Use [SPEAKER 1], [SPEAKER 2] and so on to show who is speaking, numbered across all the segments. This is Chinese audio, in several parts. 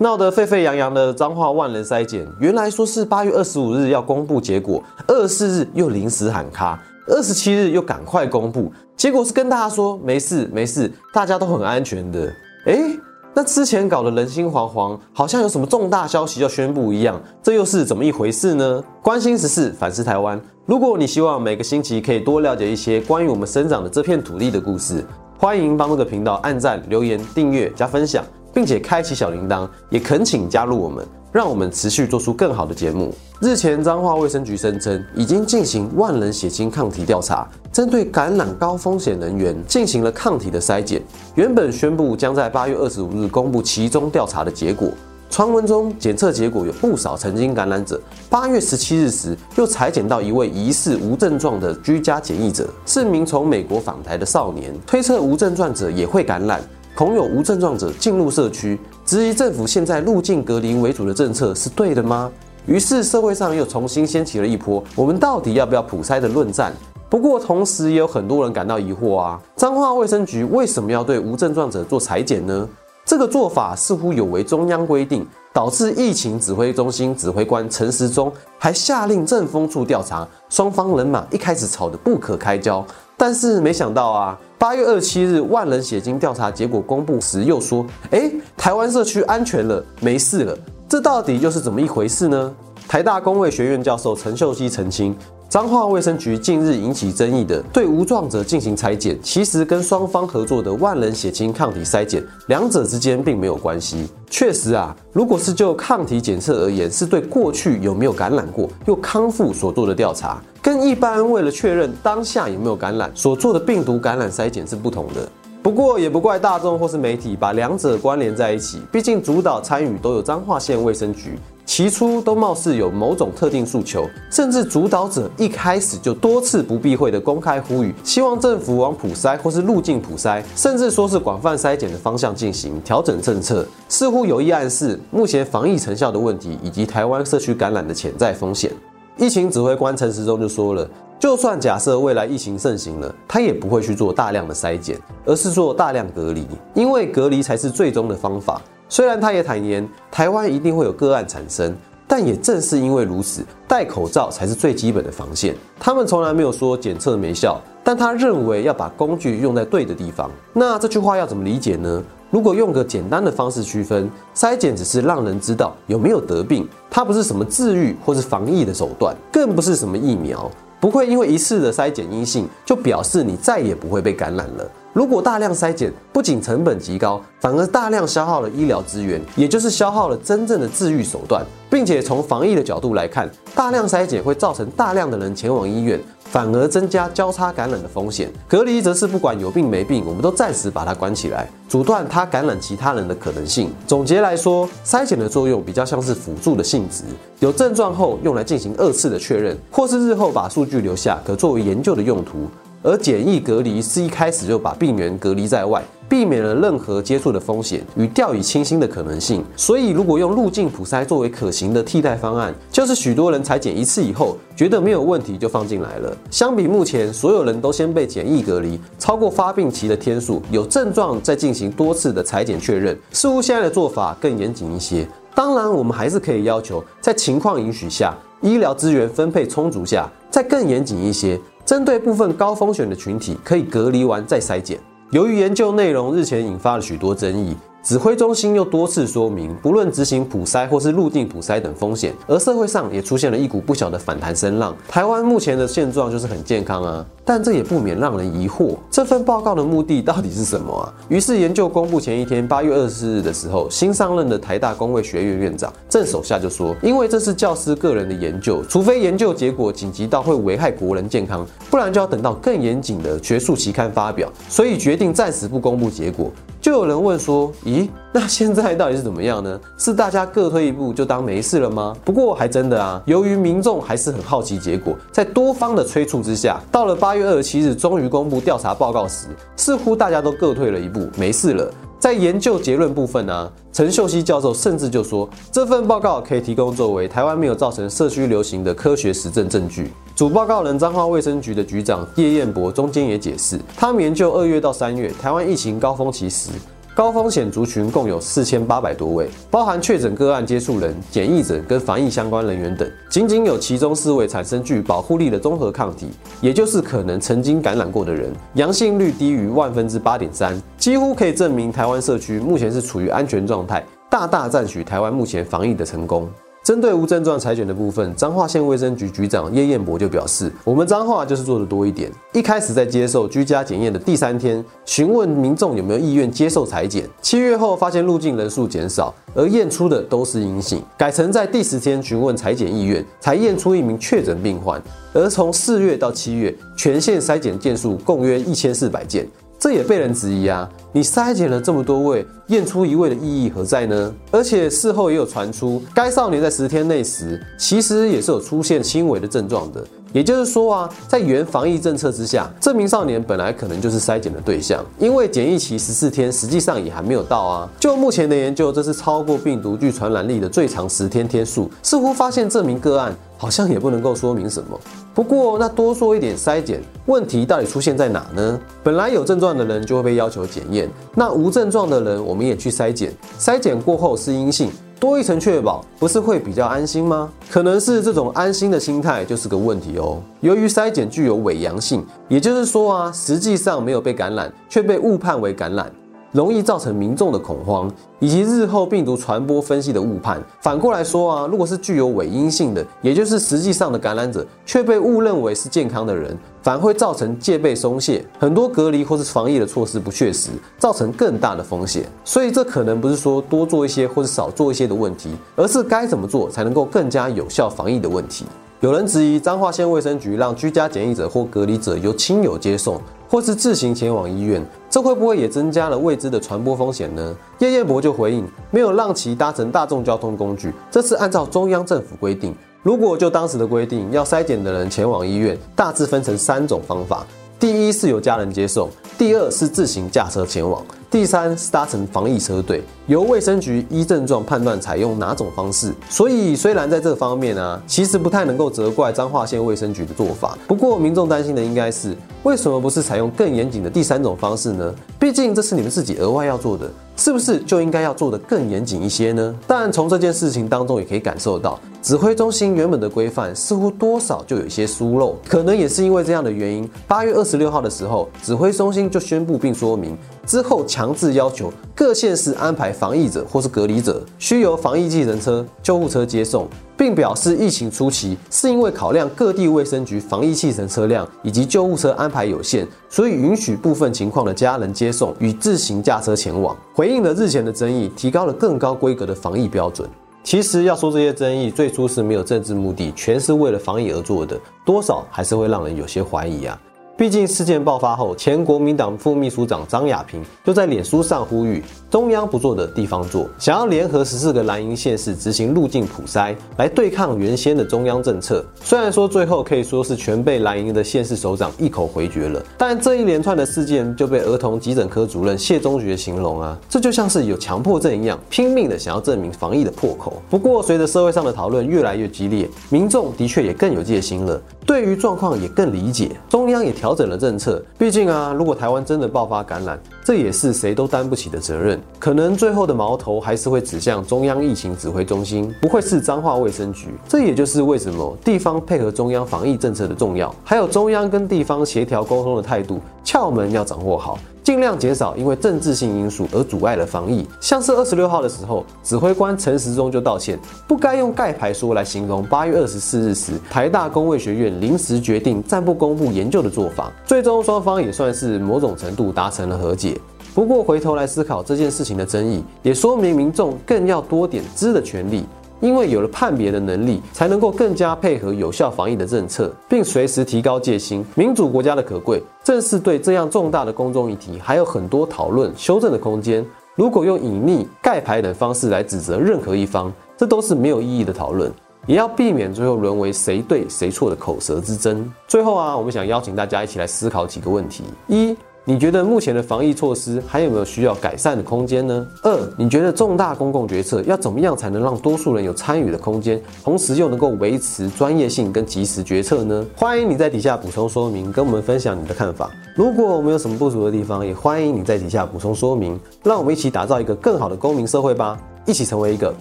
[SPEAKER 1] 闹得沸沸扬扬的彰化万人筛检，原来说是八月二十五日要公布结果，二十四日又临时喊卡，二十七日又赶快公布，结果是跟大家说没事没事，大家都很安全的。诶，那之前搞得人心惶惶，好像有什么重大消息要宣布一样，这又是怎么一回事呢？关心时事，反思台湾。如果你希望每个星期可以多了解一些关于我们生长的这片土地的故事，欢迎帮这个频道按赞、留言、订阅、加分享。并且开启小铃铛，也恳请加入我们，让我们持续做出更好的节目。日前，彰化卫生局声称已经进行万人血清抗体调查，针对感染高风险人员进行了抗体的筛检。原本宣布将在八月二十五日公布其中调查的结果，传闻中检测结果有不少曾经感染者。八月十七日时，又裁剪到一位疑似无症状的居家检疫者，是名从美国访台的少年，推测无症状者也会感染。恐有无症状者进入社区，质疑政府现在入境隔离为主的政策是对的吗？于是社会上又重新掀起了一波我们到底要不要普筛的论战。不过同时也有很多人感到疑惑啊，彰化卫生局为什么要对无症状者做裁剪呢？这个做法似乎有违中央规定，导致疫情指挥中心指挥官陈时中还下令政风处调查，双方人马一开始吵得不可开交，但是没想到啊。八月二十七日，万人血清调查结果公布时，又说：“哎，台湾社区安全了，没事了。”这到底又是怎么一回事呢？台大公卫学院教授陈秀熙澄清。彰化卫生局近日引起争议的对无状者进行裁剪，其实跟双方合作的万人血清抗体筛检，两者之间并没有关系。确实啊，如果是就抗体检测而言，是对过去有没有感染过又康复所做的调查，跟一般为了确认当下有没有感染所做的病毒感染筛检是不同的。不过也不怪大众或是媒体把两者关联在一起，毕竟主导参与都有彰化县卫生局。起初都貌似有某种特定诉求，甚至主导者一开始就多次不避讳的公开呼吁，希望政府往普筛或是路径普筛，甚至说是广泛筛检的方向进行调整政策，似乎有意暗示目前防疫成效的问题，以及台湾社区感染的潜在风险。疫情指挥官陈时中就说了，就算假设未来疫情盛行了，他也不会去做大量的筛检，而是做大量隔离，因为隔离才是最终的方法。虽然他也坦言，台湾一定会有个案产生，但也正是因为如此，戴口罩才是最基本的防线。他们从来没有说检测没效，但他认为要把工具用在对的地方。那这句话要怎么理解呢？如果用个简单的方式区分，筛检只是让人知道有没有得病，它不是什么治愈或是防疫的手段，更不是什么疫苗，不会因为一次的筛检阴性就表示你再也不会被感染了。如果大量筛检，不仅成本极高，反而大量消耗了医疗资源，也就是消耗了真正的治愈手段，并且从防疫的角度来看，大量筛检会造成大量的人前往医院，反而增加交叉感染的风险。隔离则是不管有病没病，我们都暂时把它关起来，阻断它感染其他人的可能性。总结来说，筛检的作用比较像是辅助的性质，有症状后用来进行二次的确认，或是日后把数据留下，可作为研究的用途。而检疫隔离是一开始就把病源隔离在外，避免了任何接触的风险与掉以轻心的可能性。所以，如果用路径普筛作为可行的替代方案，就是许多人裁剪一次以后觉得没有问题就放进来了。相比目前所有人都先被检疫隔离，超过发病期的天数，有症状再进行多次的裁剪确认，似乎现在的做法更严谨一些。当然，我们还是可以要求在情况允许下，医疗资源分配充足下，再更严谨一些。针对部分高风险的群体，可以隔离完再筛检。由于研究内容日前引发了许多争议。指挥中心又多次说明，不论执行普筛或是入境普筛等风险，而社会上也出现了一股不小的反弹声浪。台湾目前的现状就是很健康啊，但这也不免让人疑惑，这份报告的目的到底是什么啊？于是研究公布前一天，八月二十四日的时候，新上任的台大公卫学院院长郑手下就说，因为这是教师个人的研究，除非研究结果紧急到会危害国人健康，不然就要等到更严谨的学术期刊发表，所以决定暂时不公布结果。就有人问说：“咦，那现在到底是怎么样呢？是大家各退一步就当没事了吗？”不过还真的啊，由于民众还是很好奇结果，在多方的催促之下，到了八月二十七日，终于公布调查报告时，似乎大家都各退了一步，没事了。在研究结论部分呢，陈秀熙教授甚至就说，这份报告可以提供作为台湾没有造成社区流行的科学实证证据。主报告人彰化卫生局的局长叶彦博中间也解释，他们研究二月到三月台湾疫情高峰期时。高风险族群共有四千八百多位，包含确诊个案接触人、检疫者跟防疫相关人员等。仅仅有其中四位产生具保护力的综合抗体，也就是可能曾经感染过的人，阳性率低于万分之八点三，几乎可以证明台湾社区目前是处于安全状态，大大赞许台湾目前防疫的成功。针对无症状裁剪的部分，彰化县卫生局局长叶彦博就表示，我们彰化就是做的多一点。一开始在接受居家检验的第三天，询问民众有没有意愿接受裁剪，七月后发现入境人数减少，而验出的都是阴性，改成在第十天询问裁剪意愿，才验出一名确诊病患。而从四月到七月，全县筛检件数共约一千四百件。这也被人质疑啊！你筛检了这么多位，验出一位的意义何在呢？而且事后也有传出，该少年在十天内时，其实也是有出现轻微的症状的。也就是说啊，在原防疫政策之下，这名少年本来可能就是筛检的对象，因为检疫期十四天，实际上也还没有到啊。就目前的研究，这是超过病毒具传染力的最长十天天数，似乎发现这名个案好像也不能够说明什么。不过，那多说一点筛检，问题到底出现在哪呢？本来有症状的人就会被要求检验，那无症状的人我们也去筛检，筛检过后是阴性，多一层确保，不是会比较安心吗？可能是这种安心的心态就是个问题哦。由于筛检具有伪阳性，也就是说啊，实际上没有被感染，却被误判为感染。容易造成民众的恐慌，以及日后病毒传播分析的误判。反过来说啊，如果是具有伪阴性的，也就是实际上的感染者，却被误认为是健康的人，反而会造成戒备松懈，很多隔离或是防疫的措施不确实，造成更大的风险。所以这可能不是说多做一些或是少做一些的问题，而是该怎么做才能够更加有效防疫的问题。有人质疑彰化县卫生局让居家检疫者或隔离者由亲友接送。或是自行前往医院，这会不会也增加了未知的传播风险呢？叶彦博就回应，没有让其搭乘大众交通工具，这是按照中央政府规定。如果就当时的规定，要筛检的人前往医院，大致分成三种方法：第一是由家人接送，第二是自行驾车前往。第三是搭乘防疫车队，由卫生局依症状判断采用哪种方式。所以虽然在这方面啊，其实不太能够责怪彰化县卫生局的做法。不过民众担心的应该是，为什么不是采用更严谨的第三种方式呢？毕竟这是你们自己额外要做的，是不是就应该要做得更严谨一些呢？但从这件事情当中也可以感受到，指挥中心原本的规范似乎多少就有一些疏漏。可能也是因为这样的原因，八月二十六号的时候，指挥中心就宣布并说明。之后强制要求各县市安排防疫者或是隔离者，需由防疫计程车、救护车接送，并表示疫情初期是因为考量各地卫生局防疫计程车辆以及救护车安排有限，所以允许部分情况的家人接送与自行驾车前往，回应了日前的争议，提高了更高规格的防疫标准。其实要说这些争议最初是没有政治目的，全是为了防疫而做的，多少还是会让人有些怀疑啊。毕竟事件爆发后，前国民党副秘书长张亚平就在脸书上呼吁，中央不做的地方做，想要联合十四个蓝营县市执行入境普筛，来对抗原先的中央政策。虽然说最后可以说是全被蓝营的县市首长一口回绝了，但这一连串的事件就被儿童急诊科主任谢中学形容啊，这就像是有强迫症一样，拼命的想要证明防疫的破口。不过随着社会上的讨论越来越激烈，民众的确也更有戒心了，对于状况也更理解，中央也调。调整了政策，毕竟啊，如果台湾真的爆发感染，这也是谁都担不起的责任。可能最后的矛头还是会指向中央疫情指挥中心，不会是彰化卫生局。这也就是为什么地方配合中央防疫政策的重要，还有中央跟地方协调沟通的态度，窍门要掌握好。尽量减少因为政治性因素而阻碍了防疫。像是二十六号的时候，指挥官陈时中就道歉，不该用盖牌说来形容八月二十四日时台大工卫学院临时决定暂不公布研究的做法。最终双方也算是某种程度达成了和解。不过回头来思考这件事情的争议，也说明民众更要多点知的权利。因为有了判别的能力，才能够更加配合有效防疫的政策，并随时提高戒心。民主国家的可贵，正是对这样重大的公众议题，还有很多讨论、修正的空间。如果用隐匿、盖牌等方式来指责任何一方，这都是没有意义的讨论。也要避免最后沦为谁对谁错的口舌之争。最后啊，我们想邀请大家一起来思考几个问题：一。你觉得目前的防疫措施还有没有需要改善的空间呢？二，你觉得重大公共决策要怎么样才能让多数人有参与的空间，同时又能够维持专业性跟及时决策呢？欢迎你在底下补充说明，跟我们分享你的看法。如果我们有什么不足的地方，也欢迎你在底下补充说明，让我们一起打造一个更好的公民社会吧，一起成为一个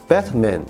[SPEAKER 1] Batman。